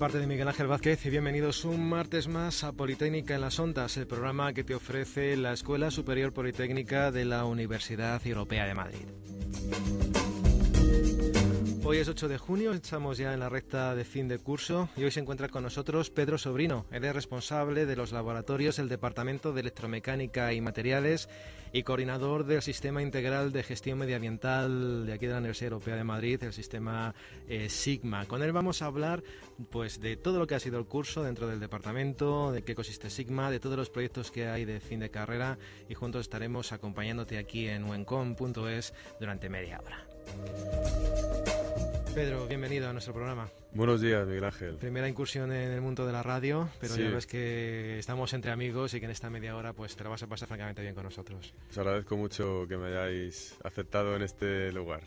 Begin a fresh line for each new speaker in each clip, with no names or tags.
parte de Miguel Ángel Vázquez y bienvenidos un martes más a Politécnica en las Ondas, el programa que te ofrece la Escuela Superior Politécnica de la Universidad Europea de Madrid. Hoy es 8 de junio, estamos ya en la recta de fin de curso y hoy se encuentra con nosotros Pedro Sobrino. Él es responsable de los laboratorios del Departamento de Electromecánica y Materiales y coordinador del Sistema Integral de Gestión Medioambiental de aquí de la Universidad Europea de Madrid, el sistema eh, Sigma. Con él vamos a hablar pues de todo lo que ha sido el curso dentro del departamento, de qué consiste Sigma, de todos los proyectos que hay de fin de carrera y juntos estaremos acompañándote aquí en wencom.es durante media hora. Pedro, bienvenido a nuestro programa.
Buenos días, Miguel Ángel.
Primera incursión en el mundo de la radio, pero ya ves que estamos entre amigos y que en esta media hora pues te la vas a pasar francamente bien con nosotros.
Os agradezco mucho que me hayáis aceptado en este lugar.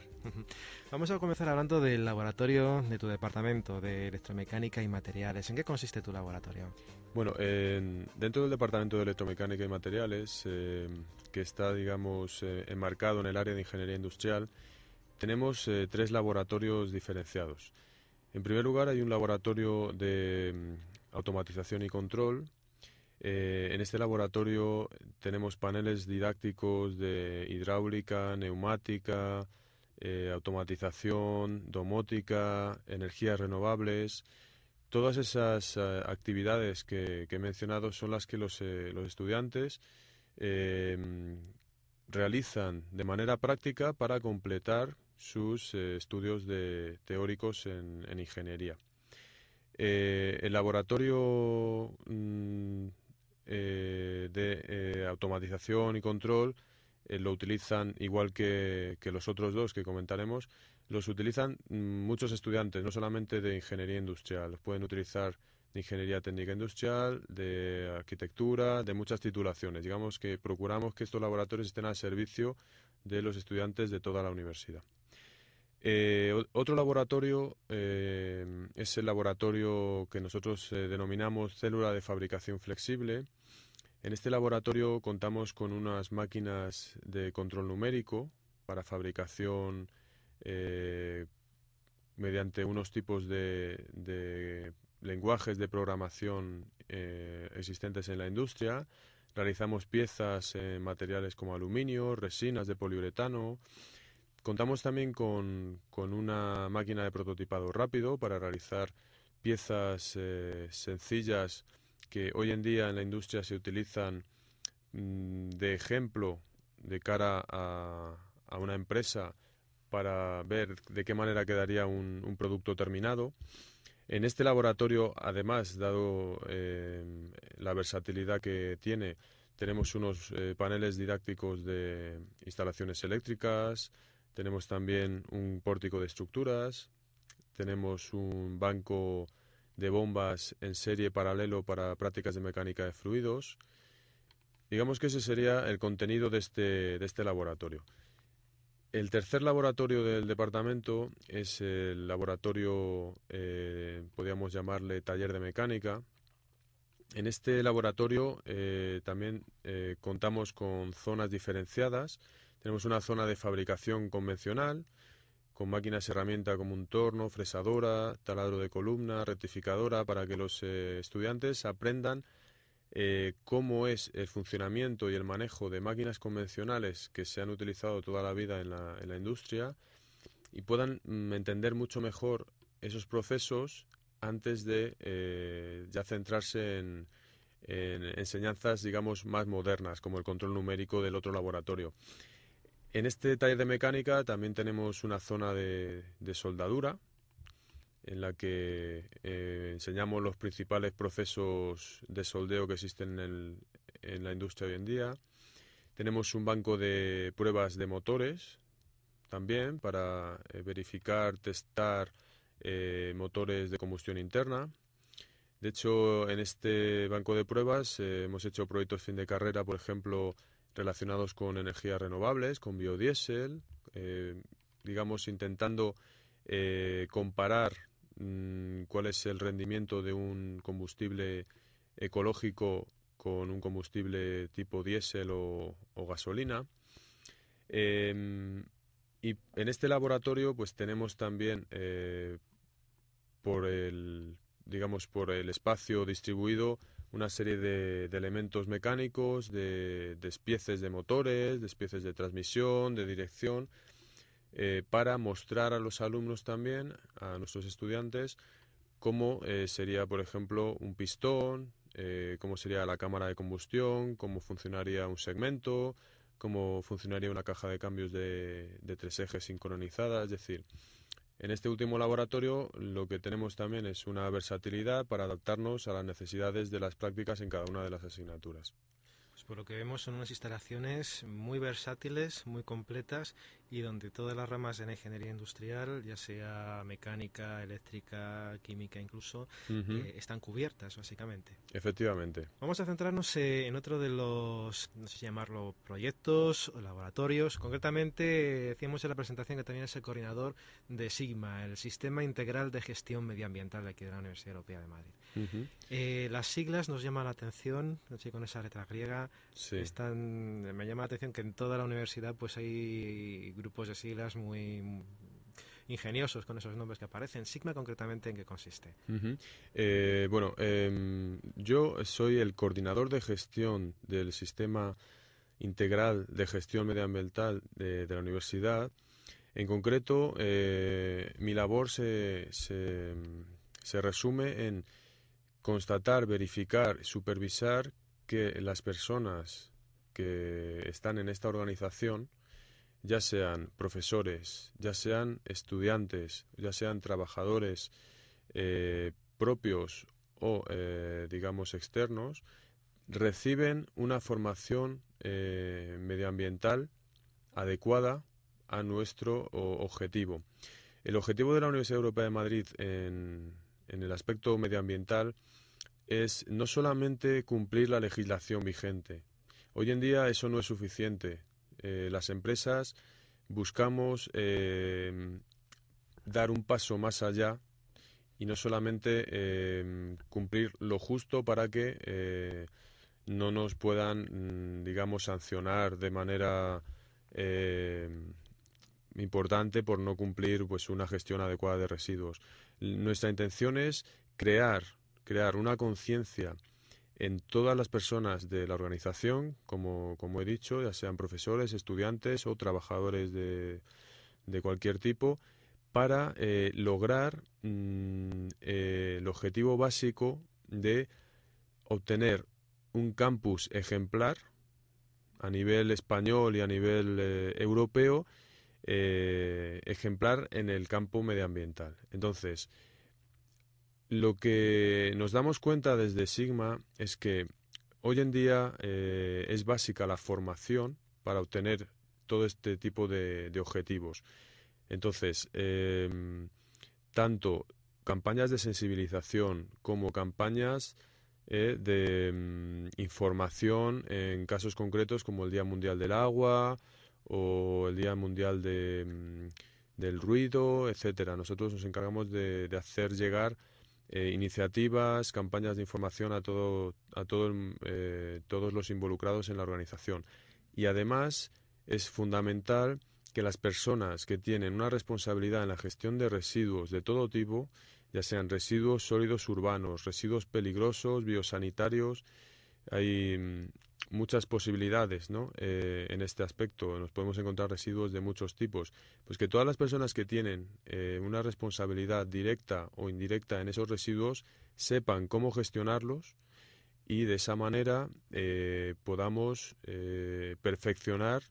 Vamos a comenzar hablando del laboratorio de tu departamento de electromecánica y materiales. ¿En qué consiste tu laboratorio?
Bueno, dentro del departamento de electromecánica y materiales, eh, que está, digamos, eh, enmarcado en el área de ingeniería industrial, tenemos eh, tres laboratorios diferenciados. En primer lugar, hay un laboratorio de mm, automatización y control. Eh, en este laboratorio tenemos paneles didácticos de hidráulica, neumática, eh, automatización, domótica, energías renovables. Todas esas actividades que, he mencionado son las que los, los estudiantes realizan de manera práctica para completar sus eh, estudios de, teóricos en, ingeniería. Eh, el laboratorio mm, eh, de automatización y control lo utilizan igual que, los otros dos que comentaremos, los utilizan mm, muchos estudiantes, no solamente de ingeniería industrial, los pueden utilizar de ingeniería técnica industrial, de arquitectura, de muchas titulaciones. Digamos que procuramos que estos laboratorios estén al servicio de los estudiantes de toda la universidad. Eh, otro laboratorio eh, es el laboratorio que nosotros eh, denominamos célula de fabricación flexible. En este laboratorio contamos con unas máquinas de control numérico para fabricación mediante unos tipos de lenguajes de programación existentes en la industria. Realizamos piezas en materiales como aluminio, resinas de poliuretano. Contamos también con, una máquina de prototipado rápido para realizar piezas eh, sencillas que hoy en día en la industria se utilizan mm, de ejemplo de cara a, una empresa para ver de qué manera quedaría un, producto terminado. En este laboratorio, además, dado eh, la versatilidad que tiene, tenemos unos eh, paneles didácticos de instalaciones eléctricas, tenemos también un pórtico de estructuras, tenemos un banco de bombas en serie paralelo para prácticas de mecánica de fluidos. Digamos que ese sería el contenido de este, de este laboratorio. El tercer laboratorio del departamento es el laboratorio, eh, podríamos llamarle taller de mecánica. En este laboratorio eh, también eh, contamos con zonas diferenciadas. Tenemos una zona de fabricación convencional, con máquinas herramienta como un torno, fresadora, taladro de columna, rectificadora, para que los estudiantes aprendan eh, cómo es el funcionamiento y el manejo de máquinas convencionales que se han utilizado toda la vida en la, en industria y puedan mm, entender mucho mejor esos procesos antes de eh, ya centrarse en, enseñanzas, digamos, más modernas, como el control numérico del otro laboratorio. En este taller de mecánica también tenemos una zona de soldadura, en la que eh, enseñamos los principales procesos de soldeo que existen en, la industria hoy en día. Tenemos un banco de pruebas de motores también para eh, verificar, testar eh, motores de combustión interna. De hecho, en este banco de pruebas hemos hecho proyectos fin de carrera, por ejemplo, relacionados con energías renovables, con biodiesel, digamos, intentando comparar Mm, cuál es el rendimiento de un combustible ecológico con un combustible tipo diésel o, gasolina. Em, y en este laboratorio pues tenemos también eh, por el digamos, por el espacio distribuido una serie de, elementos mecánicos, de despieces de motores, despieces de transmisión, de dirección, eh, para mostrar a los alumnos también, a nuestros estudiantes, cómo eh, sería, por ejemplo, un pistón, eh, cómo sería la cámara de combustión, cómo funcionaría un segmento, cómo funcionaría una caja de cambios de, de tres ejes sincronizada, es decir, en este último laboratorio lo que tenemos también es una versatilidad para adaptarnos a las necesidades de las prácticas en cada una de las asignaturas.
Pues por lo que vemos son unas instalaciones muy versátiles, muy completas y donde todas las ramas la ingeniería industrial, ya sea mecánica, eléctrica, química incluso, eh, están cubiertas básicamente.
Efectivamente.
Vamos a centrarnos eh, en otro de los, no sé si llamarlo, proyectos o laboratorios. Concretamente, decíamos en la presentación que también es el coordinador de SIGMA, el Sistema Integral de Gestión Medioambiental de aquí de la Universidad Europea de Madrid. Eh, las siglas nos llaman la atención, no con esa letra griega, están, me llama la atención que en toda la universidad pues hay grupos de siglas muy ingeniosos con esos nombres que aparecen. Sigma, concretamente, ¿en qué consiste?
Eh, bueno, em, yo soy el coordinador de gestión del sistema integral de gestión medioambiental de, la universidad. En concreto, eh, mi labor se, resume en constatar, verificar, supervisar que las personas que están en esta organización ya sean profesores, ya sean estudiantes, ya sean trabajadores eh, propios o, eh, digamos, externos, reciben una formación eh, medioambiental adecuada a nuestro objetivo. El objetivo de la Universidad Europea de Madrid en, en el aspecto medioambiental es no solamente cumplir la legislación vigente. Hoy en día eso no es suficiente. Eh, las empresas buscamos eh, dar un paso más allá y no solamente eh, cumplir lo justo para que no nos puedan, mm, digamos, sancionar de manera importante por no cumplir pues una gestión adecuada de residuos. Nuestra intención es crear crear una conciencia en todas las personas de la organización, como, como, he dicho, ya sean profesores, estudiantes o trabajadores de, de cualquier tipo, para eh, lograr mm, eh, el objetivo básico de obtener un campus ejemplar a nivel español y a nivel eh, europeo, ejemplar en el campo medioambiental. Entonces, lo que nos damos cuenta desde Sigma es que hoy en día eh, es básica la formación para obtener todo este tipo de, objetivos. Entonces, em, tanto campañas de sensibilización como campañas eh, de em, información en casos concretos como el Día Mundial del Agua o el Día Mundial em, del Ruido, etcétera. Nosotros nos encargamos de hacer llegar eh, iniciativas, campañas de información a, todo, a todo, eh, todos los involucrados en la organización. Y además es fundamental que las personas que tienen una responsabilidad en la gestión de residuos de todo tipo, ya sean residuos sólidos urbanos, residuos peligrosos, biosanitarios, hay mm, muchas posibilidades ¿no? Eh, en este aspecto. Nos podemos encontrar residuos de muchos tipos. Pues que todas las personas que tienen eh, una responsabilidad directa o indirecta en esos residuos sepan cómo gestionarlos y de esa manera eh, podamos perfeccionar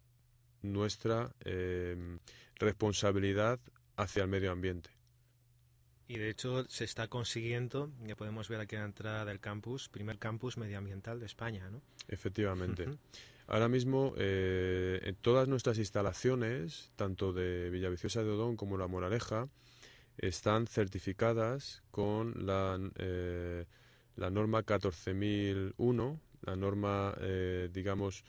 nuestra responsabilidad hacia el medio ambiente.
Y de hecho se está consiguiendo, ya podemos ver aquí a la entrada del campus, primer campus medioambiental de España, ¿no?
Efectivamente. Ahora mismo eh, en todas nuestras instalaciones, tanto de Villaviciosa de Odón como La Moraleja, están certificadas con la, eh, la norma 14001, la norma, eh, digamos,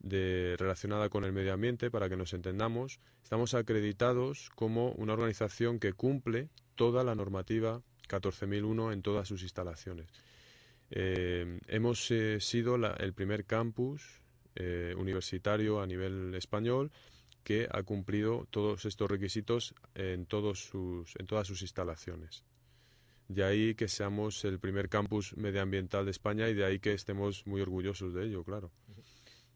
de, relacionada con el medio ambiente, para que nos entendamos. Estamos acreditados como una organización que cumple toda la normativa 14.001 en todas sus instalaciones. Eh, hemos eh, sido el primer campus eh, universitario a nivel español que ha cumplido todos estos requisitos en, todas sus instalaciones. De ahí que seamos el primer campus medioambiental de España y de ahí que estemos muy orgullosos de ello, claro.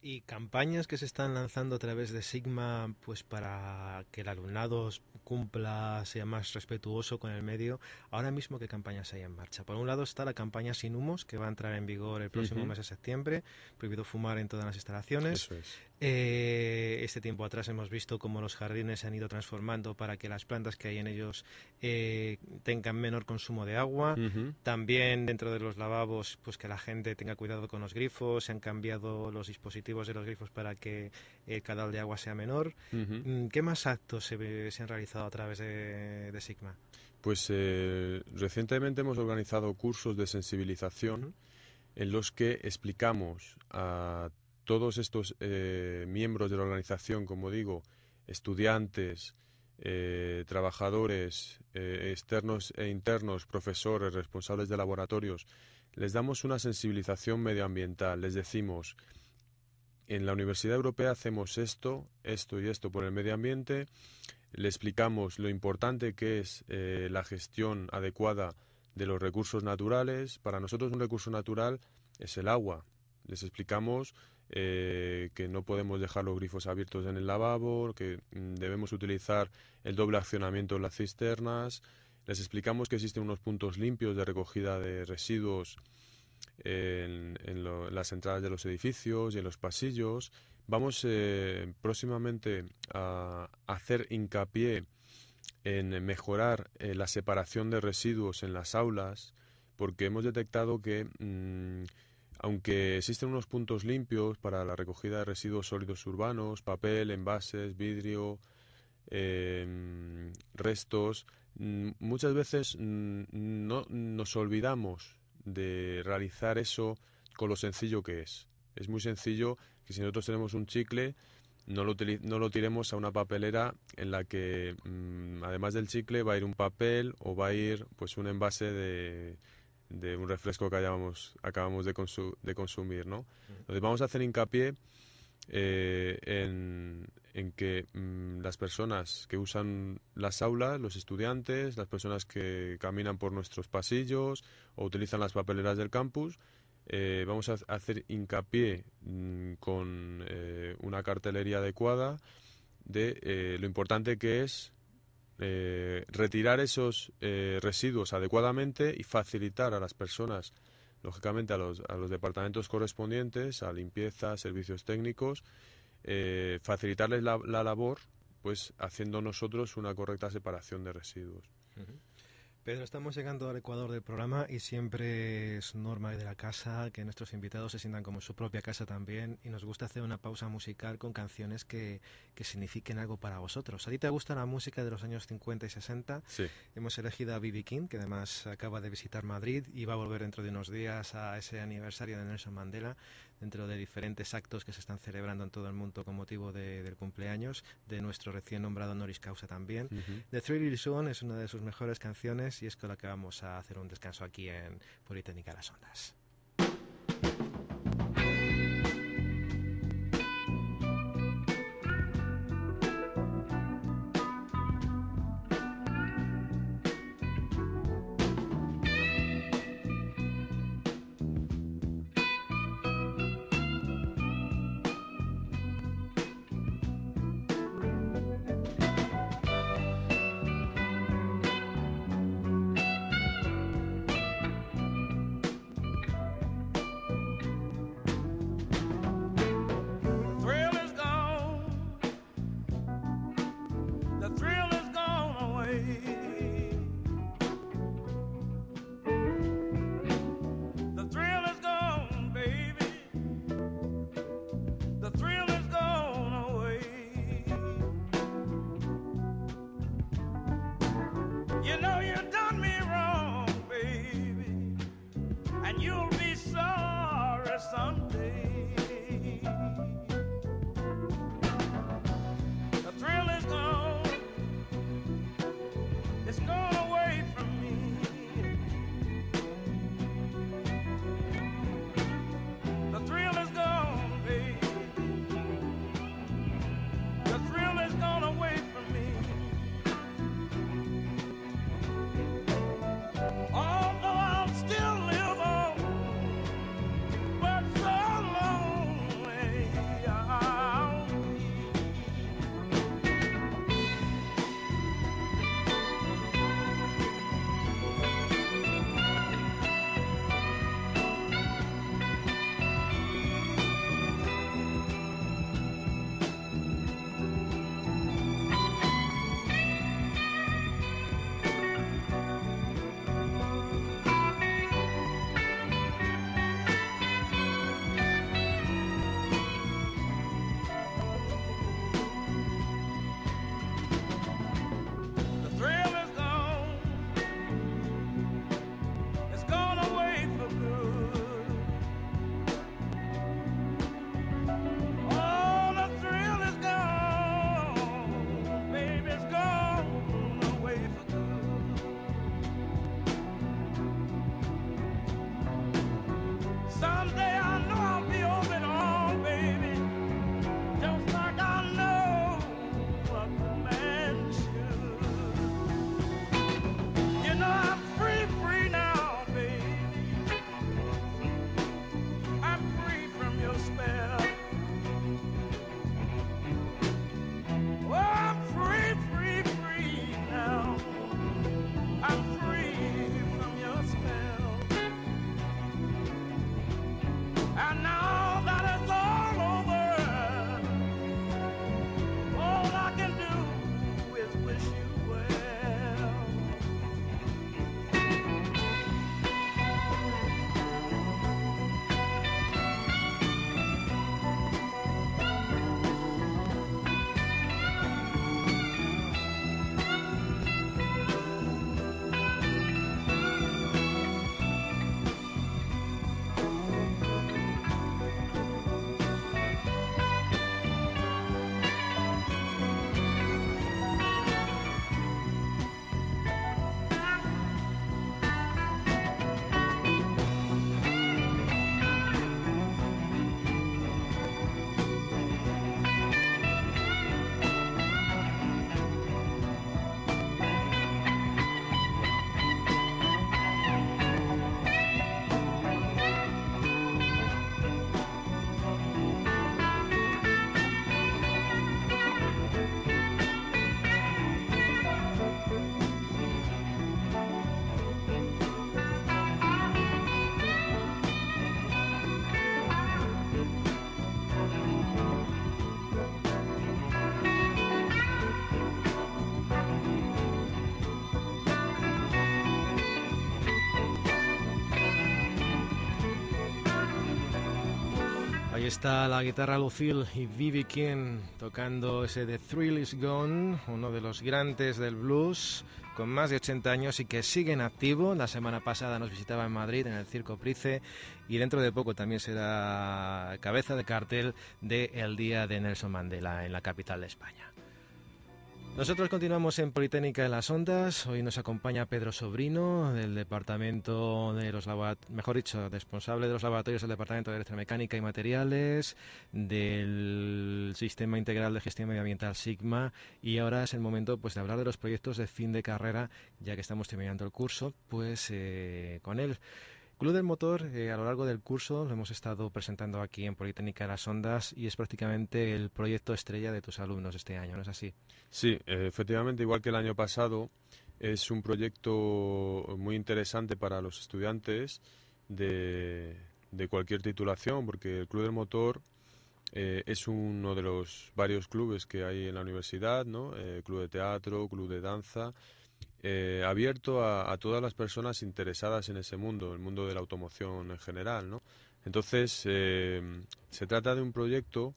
Y campañas que se están lanzando a través de Sigma, pues para que el alumnado cumpla, sea más respetuoso con el medio. Ahora mismo, ¿qué campañas hay en marcha? Por un lado está la campaña Sin Humos, que va a entrar en vigor el próximo mes de septiembre. Prohibido fumar en todas las instalaciones.
Eso es.
Eh, este tiempo atrás hemos visto cómo los jardines se han ido transformando para que las plantas que hay en ellos eh, tengan menor consumo de agua. También dentro de los lavabos, pues que la gente tenga cuidado con los grifos. Se han cambiado los dispositivos de los grifos para que el caudal de agua sea menor. Mm, ¿Qué más actos se, se, han realizado a través de, Sigma?
Pues eh, recientemente hemos organizado cursos de sensibilización en los que explicamos a todos estos eh, miembros de la organización, como digo, estudiantes, eh, trabajadores eh, externos e internos, profesores, responsables de laboratorios, les damos una sensibilización medioambiental. Les decimos, en la Universidad Europea hacemos esto, esto y esto por el medio ambiente. Le explicamos lo importante que es la gestión adecuada de los recursos naturales. Para nosotros un recurso natural es el agua. Les explicamos eh, que no podemos dejar los grifos abiertos en el lavabo, que mm, debemos utilizar el doble accionamiento en las cisternas. Les explicamos que existen unos puntos limpios de recogida de residuos en, las entradas de los edificios y en los pasillos. Vamos eh, próximamente a hacer hincapié en mejorar eh, la separación de residuos en las aulas, porque hemos detectado que mm, aunque existen unos puntos limpios para la recogida de residuos sólidos urbanos, papel, envases, vidrio, em, restos, mm, muchas veces mm, no nos olvidamos de realizar eso con lo sencillo que es. Es muy sencillo que si nosotros tenemos un chicle, no lo, no lo tiremos a una papelera en la que mm, además del chicle va a ir un papel o va a ir pues un envase de de un refresco que hayamos, acabamos de, de consumir, ¿no? Entonces vamos a hacer hincapié eh, en, en, que mm, las personas que usan las aulas, los estudiantes, las personas que caminan por nuestros pasillos o utilizan las papeleras del campus, eh, vamos a hacer hincapié mm, con eh, una cartelería adecuada de lo importante que es eh, retirar esos eh, residuos adecuadamente y facilitar a las personas, lógicamente a los, a los departamentos correspondientes, a limpieza, servicios técnicos, eh, facilitarles la, labor, pues haciendo nosotros una correcta separación de residuos.
Pedro, estamos llegando al ecuador del programa y siempre es norma de la casa que nuestros invitados se sientan como su propia casa también y nos gusta hacer una pausa musical con canciones que, que signifiquen algo para vosotros. ¿A ti te gusta la música de los años 50 y 60?
Sí.
Hemos elegido a Bibi King, que además acaba de visitar Madrid y va a volver dentro de unos días a ese aniversario de Nelson Mandela dentro de diferentes actos que se están celebrando en todo el mundo con motivo del cumpleaños de nuestro recién nombrado Noris Causa también. The Three Little es una de sus mejores canciones y es con la que vamos a hacer un descanso aquí en Politécnica Las Ondas.
some
está la guitarra Lucille y Vivi King tocando ese The Thrill Is Gone, uno de los grandes del blues, con más de 80 años y que sigue en activo. La semana pasada nos visitaba en Madrid, en el Circo Price, y dentro de poco también será cabeza de cartel del Día de Nelson Mandela en la capital de España. Nosotros continuamos en Politécnica en las Ondas. Hoy nos acompaña Pedro Sobrino del Departamento de los mejor dicho, responsable de los laboratorios del Departamento de Electromecánica y Materiales, del Sistema Integral de Gestión Medioambiental Sigma. Y ahora es el momento pues, de hablar de los proyectos de fin de carrera, ya que estamos terminando el curso, pues eh, con él. Club del Motor, eh, a lo largo del curso, lo hemos estado presentando aquí en Politécnica de las Ondas y es prácticamente el proyecto estrella de tus alumnos este año, ¿no es así?
Sí, eh, efectivamente, igual que el año pasado, es un proyecto muy interesante para los estudiantes de, cualquier titulación, porque el Club del Motor eh, es uno de los varios clubes que hay en la universidad, ¿no? club de teatro, club de danza eh, abierto a, todas las personas interesadas en ese mundo, el mundo de la automoción en general, ¿no? Entonces, eh, se trata de un proyecto,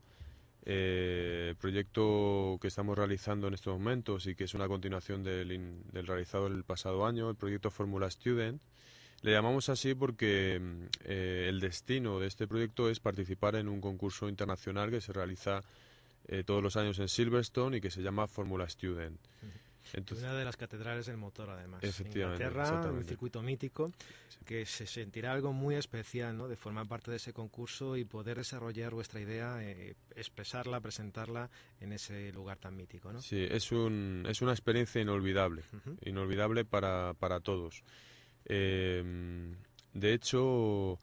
eh, proyecto que estamos realizando en estos momentos y que es una continuación del, del realizado el pasado año, el proyecto Fórmula Student. Le llamamos así porque el destino de este proyecto es participar en un concurso internacional que se realiza todos los años en Silverstone y que se llama Fórmula Student
una de las catedrales del motor, además.
Efectivamente.
Inglaterra, un circuito mítico, que se sentirá algo muy especial, ¿no? De formar parte de ese concurso y poder desarrollar vuestra idea, eh, expresarla, presentarla en ese lugar tan mítico, ¿no?
Sí, es, un, es una experiencia inolvidable, inolvidable para, para todos. Eh, de hecho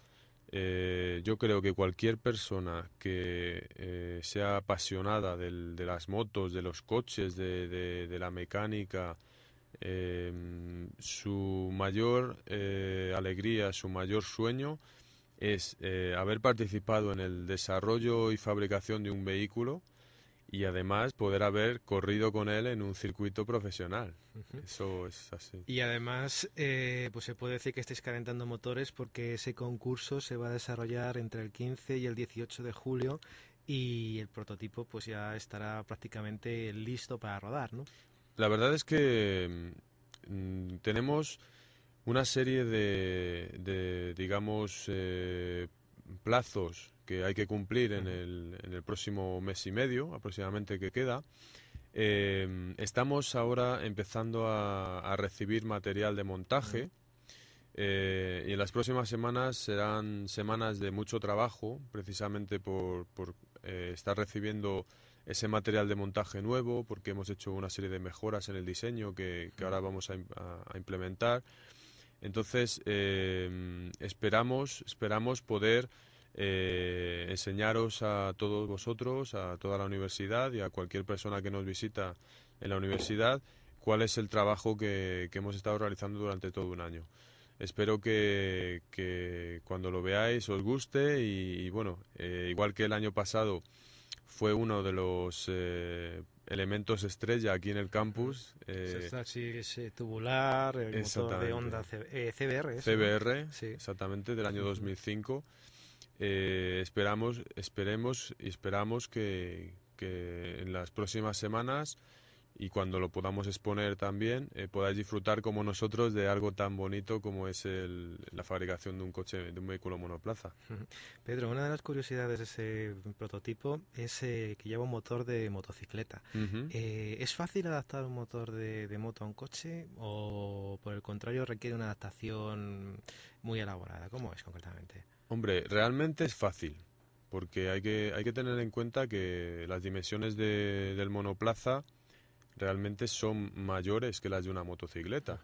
eh, yo creo que cualquier persona que eh, sea apasionada de las motos, de los coches, de, la mecánica, em, su mayor eh, alegría, su mayor sueño es haber participado en el desarrollo y fabricación de un vehículo y además poder haber corrido con él en un circuito profesional. Eso es así.
Y además, eh, pues se puede decir que estáis calentando motores porque ese concurso se va a desarrollar entre el 15 y el 18 de julio y el prototipo pues ya estará prácticamente listo para rodar, ¿no?
La verdad es que mm, tenemos una serie de, digamos, eh, plazos que hay que cumplir en el, en el próximo mes y medio aproximadamente que queda. Eh, estamos ahora empezando a, recibir material de montaje eh, y en las próximas semanas serán semanas de mucho trabajo precisamente por, por eh, estar recibiendo ese material de montaje nuevo porque hemos hecho una serie de mejoras en el diseño que, ahora vamos a, a implementar. Entonces esperamos, esperamos poder eh, enseñaros a todos vosotros, a toda la universidad y a cualquier persona que nos visita en la universidad cuál es el trabajo que, hemos estado realizando durante todo un año. Espero que, cuando lo veáis os guste y, bueno, eh, igual que el año pasado fue uno de los eh, elementos estrella aquí en el campus.
Eh, ese tubular, el motor de onda CBR.
CBR, exactamente, del año 2005. Eh, esperamos, esperemos y esperamos que, en las próximas semanas y cuando lo podamos exponer también eh, podáis disfrutar como nosotros de algo tan bonito como es la fabricación de un coche, de un vehículo monoplaza.
Pedro, una de las curiosidades de ese prototipo es eh, que lleva un motor de motocicleta. ¿Es fácil adaptar un motor de, de moto a un coche o por el contrario requiere una adaptación muy elaborada? ¿Cómo es concretamente?
Hombre, realmente es fácil, porque hay que, hay que tener en cuenta que las dimensiones de, del monoplaza realmente son mayores que las de una motocicleta.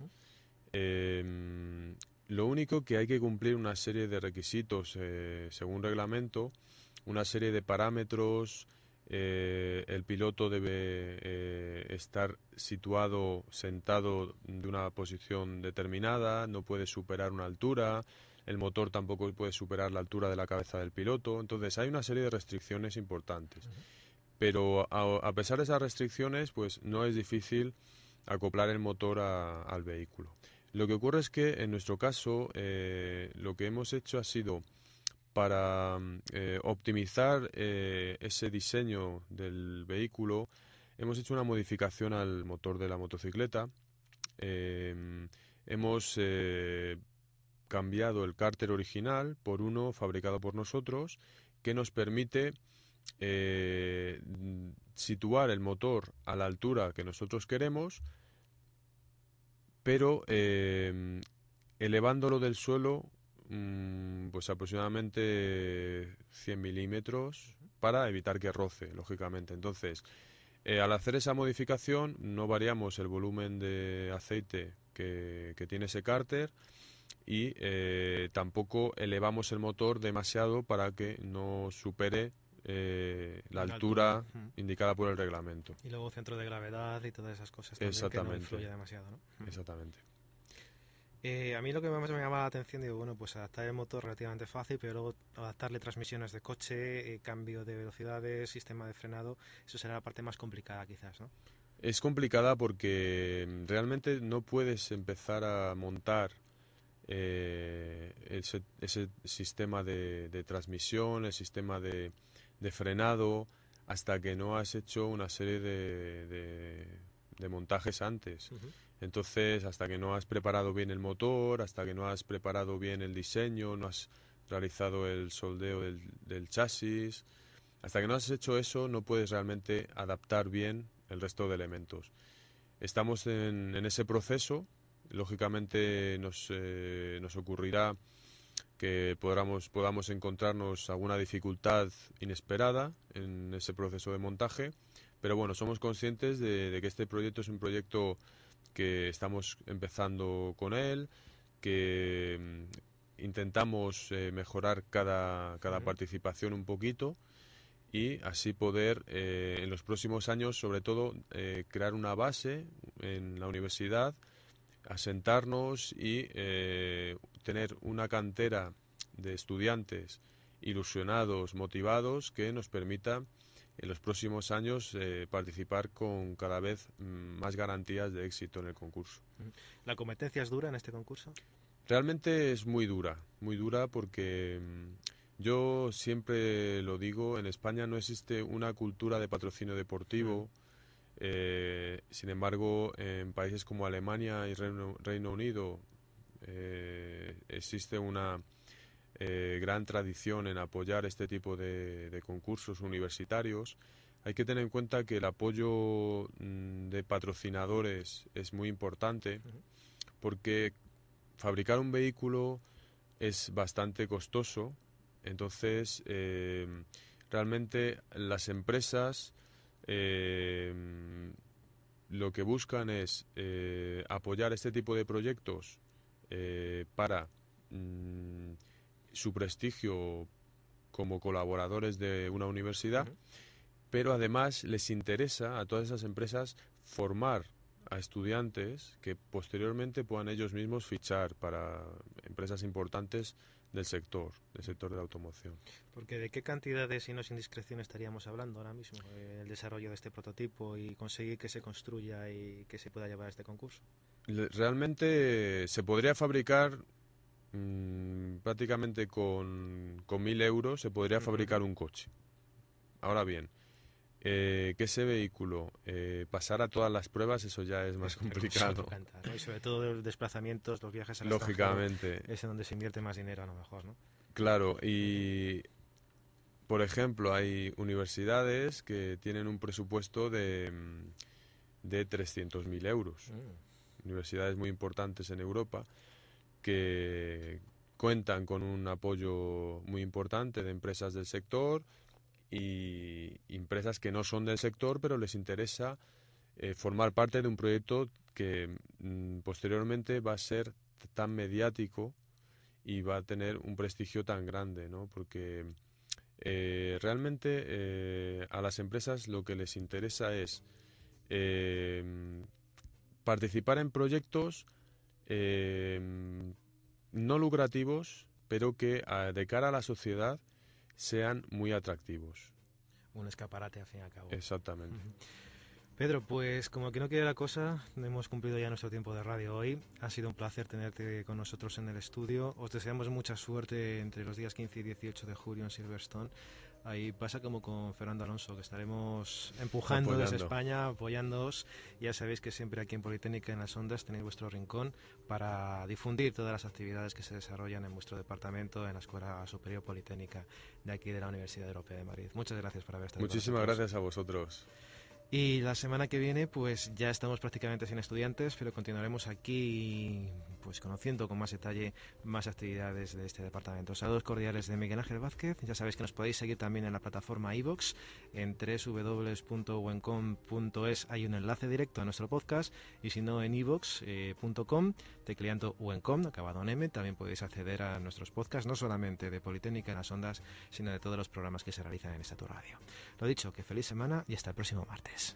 Em, lo único que hay que cumplir una serie de requisitos eh, según reglamento, una serie de parámetros, eh, el piloto debe eh, estar situado, sentado de una posición determinada, no puede superar una altura, el motor tampoco puede superar la altura de la cabeza del piloto, entonces hay una serie de restricciones importantes. Pero a, pesar de esas restricciones, pues no es difícil acoplar el motor al vehículo. Lo que ocurre es que en nuestro caso eh, lo que hemos hecho ha sido para eh, optimizar eh, ese diseño del vehículo, hemos hecho una modificación al motor de la motocicleta. Em, hemos cambiado el cárter original por uno fabricado por nosotros que nos permite situar el motor a la altura que nosotros queremos, pero em, elevándolo del suelo Mm, pues aproximadamente 100 milímetros para evitar que roce, lógicamente. Entonces, eh, al hacer esa modificación no variamos el volumen de aceite que, tiene ese cárter y eh, tampoco elevamos el motor demasiado para que no supere eh, la, altura, indicada por el reglamento.
Y luego centro de gravedad y todas esas cosas también Exactamente. que no demasiado, ¿no?
Exactamente.
Eh, a mí lo que más me llama la atención, digo, bueno, pues adaptar el motor relativamente fácil, pero luego adaptarle transmisiones de coche, eh, cambio de velocidades, sistema de frenado, eso será la parte más complicada quizás, ¿no?
Es complicada porque realmente no puedes empezar a montar eh, ese, sistema de, transmisión, el sistema de, frenado, hasta que no has hecho una serie de, montajes antes. Entonces, hasta que no has preparado bien el motor, hasta que no has preparado bien el diseño, no has realizado el soldeo del, chasis, hasta que no has hecho eso, no puedes realmente adaptar bien el resto de elementos. Estamos en, ese proceso. Lógicamente nos, eh, nos ocurrirá que podamos, podamos encontrarnos alguna dificultad inesperada en ese proceso de montaje, pero bueno, somos conscientes de que este proyecto es un proyecto que estamos empezando con él, que mm, intentamos eh, mejorar cada, cada participación un poquito y así poder eh, en los próximos años, sobre todo, eh, crear una base en la universidad, asentarnos y tener una cantera de estudiantes ilusionados, motivados, que nos permita en los próximos años eh, participar con cada vez mm, más garantías de éxito en el concurso.
¿La competencia es dura en este concurso?
Realmente es muy dura, muy dura porque mm, yo siempre lo digo, en España no existe una cultura de patrocinio deportivo. Eh, sin embargo, en países como Alemania y Reino, Unido eh, existe una eh, gran tradición en apoyar este tipo de, concursos universitarios. Hay que tener en cuenta que el apoyo mm, de patrocinadores es muy importante porque fabricar un vehículo es bastante costoso. Entonces, realmente las empresas eh, lo que buscan es apoyar este tipo de proyectos para mm, su prestigio como colaboradores de una universidad, pero además les interesa a todas esas empresas formar a estudiantes que posteriormente puedan ellos mismos fichar para empresas importantes del sector, del sector de la automoción.
Porque de qué cantidades y no sin discreción estaríamos hablando ahora mismo, el desarrollo de este prototipo y conseguir que se construya y que se pueda llevar a este concurso.
Realmente se podría fabricar Mm, prácticamente con, con mil euros se podría fabricar un coche. Ahora bien, eh, que ese vehículo eh, pasara todas las pruebas, eso ya es más complicado.
Y sobre todo los desplazamientos, los viajes al
Lógicamente.
Es en donde se invierte más dinero a lo mejor, ¿no?
Claro, y por ejemplo, hay universidades que tienen un presupuesto de, de 300.000 euros. Mm. Universidades muy importantes en Europa que cuentan con un apoyo muy importante de empresas del sector y empresas que no son del sector, pero les interesa eh, formar parte de un proyecto que mm, posteriormente va a ser tan mediático y va a tener un prestigio tan grande, ¿no? Porque eh, realmente eh, a las empresas lo que les interesa es participar en proyectos no lucrativos, pero que de cara a la sociedad sean muy atractivos.
Un escaparate, al fin y al cabo.
Exactamente.
Pedro, pues como que no quiere la cosa, hemos cumplido ya nuestro tiempo de radio hoy. Ha sido un placer tenerte con nosotros en el estudio. Os deseamos mucha suerte entre los días 15 y 18 de julio en Silverstone. Ahí pasa como con Fernando Alonso, que estaremos empujando desde España, apoyándoos. Ya sabéis que siempre aquí en Politécnica, en las Ondas, tenéis vuestro rincón para difundir todas las actividades que se desarrollan en vuestro departamento, en la Escuela Superior Politécnica de aquí de la Universidad Europea de Madrid. Muchas gracias por haber estado
Muchísimas gracias a vosotros.
Y la semana que viene, pues ya estamos prácticamente sin estudiantes, pero continuaremos aquí, pues conociendo con más detalle más actividades de este departamento. Saludos cordiales de Miguel Ángel Vázquez. Ya sabéis que nos podéis seguir también en la plataforma iVox. En www.wencom.es hay un enlace directo a nuestro podcast y si no en ivox.com, tecleando Wencom, acabado en M, también podéis acceder a nuestros podcasts, no solamente de Politécnica en las ondas, sino de todos los programas que se realizan en esta tu radio. Lo dicho, que feliz semana y hasta el próximo martes. guys.